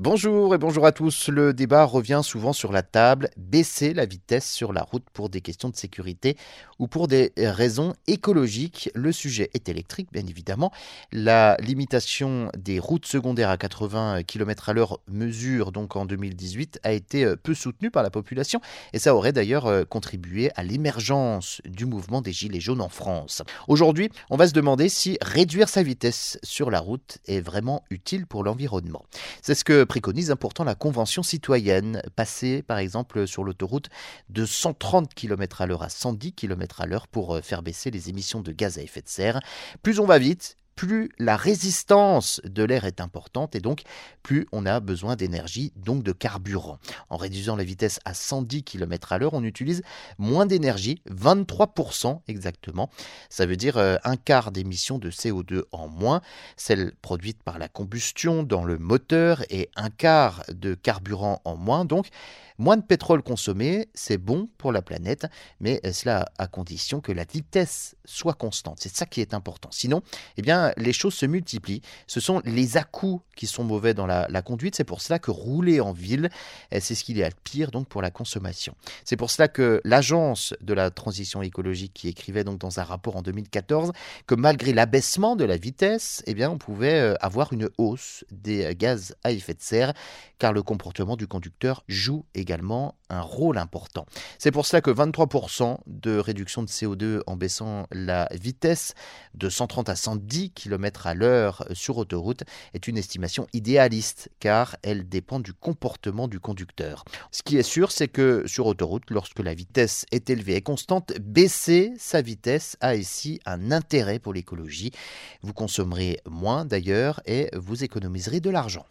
Bonjour et bonjour à tous. Le débat revient souvent sur la table. Baisser la vitesse sur la route pour des questions de sécurité ou pour des raisons écologiques. Le sujet est électrique, bien évidemment. La limitation des routes secondaires à 80 km à l'heure mesure donc en 2018 a été peu soutenue par la population et ça aurait d'ailleurs contribué à l'émergence du mouvement des Gilets jaunes en France. Aujourd'hui, on va se demander si réduire sa vitesse sur la route est vraiment utile pour l'environnement. C'est ce que préconise pourtant la Convention citoyenne, passer par exemple sur l'autoroute de 130 km à l'heure à 110 km à l'heure pour euh, faire baisser les émissions de gaz à effet de serre. Plus on va vite, plus la résistance de l'air est importante et donc plus on a besoin d'énergie, donc de carburant. En réduisant la vitesse à 110 km à l'heure, on utilise moins d'énergie, 23% exactement. Ça veut dire euh, un quart d'émissions de CO2 en moins, celle produite par la combustion dans le moteur et un quart de carburant en moins. Donc Moins de pétrole consommé, c'est bon pour la planète, mais cela à condition que la vitesse soit constante. C'est ça qui est important. Sinon, eh bien, les choses se multiplient. Ce sont les à-coups qui sont mauvais dans la, conduite. C'est pour cela que rouler en ville, eh, c'est ce qu'il y a de pire donc pour la consommation. C'est pour cela que l'agence de la transition écologique qui écrivait donc dans un rapport en 2014 que malgré l'abaissement de la vitesse, eh bien, on pouvait euh, avoir une hausse des gaz à effet de serre car le comportement du conducteur joue également un rôle important. C'est pour cela que 23% de réduction de CO2 en baissant la vitesse de 130 à 110 km à l'heure sur autoroute est une estimation idéaliste car elle dépend du comportement du conducteur. Ce qui est sûr, c'est que sur autoroute, lorsque la vitesse est élevée et constante, baisser sa vitesse a ici un intérêt pour l'écologie. Vous consommerez moins d'ailleurs et vous économiserez de l'argent.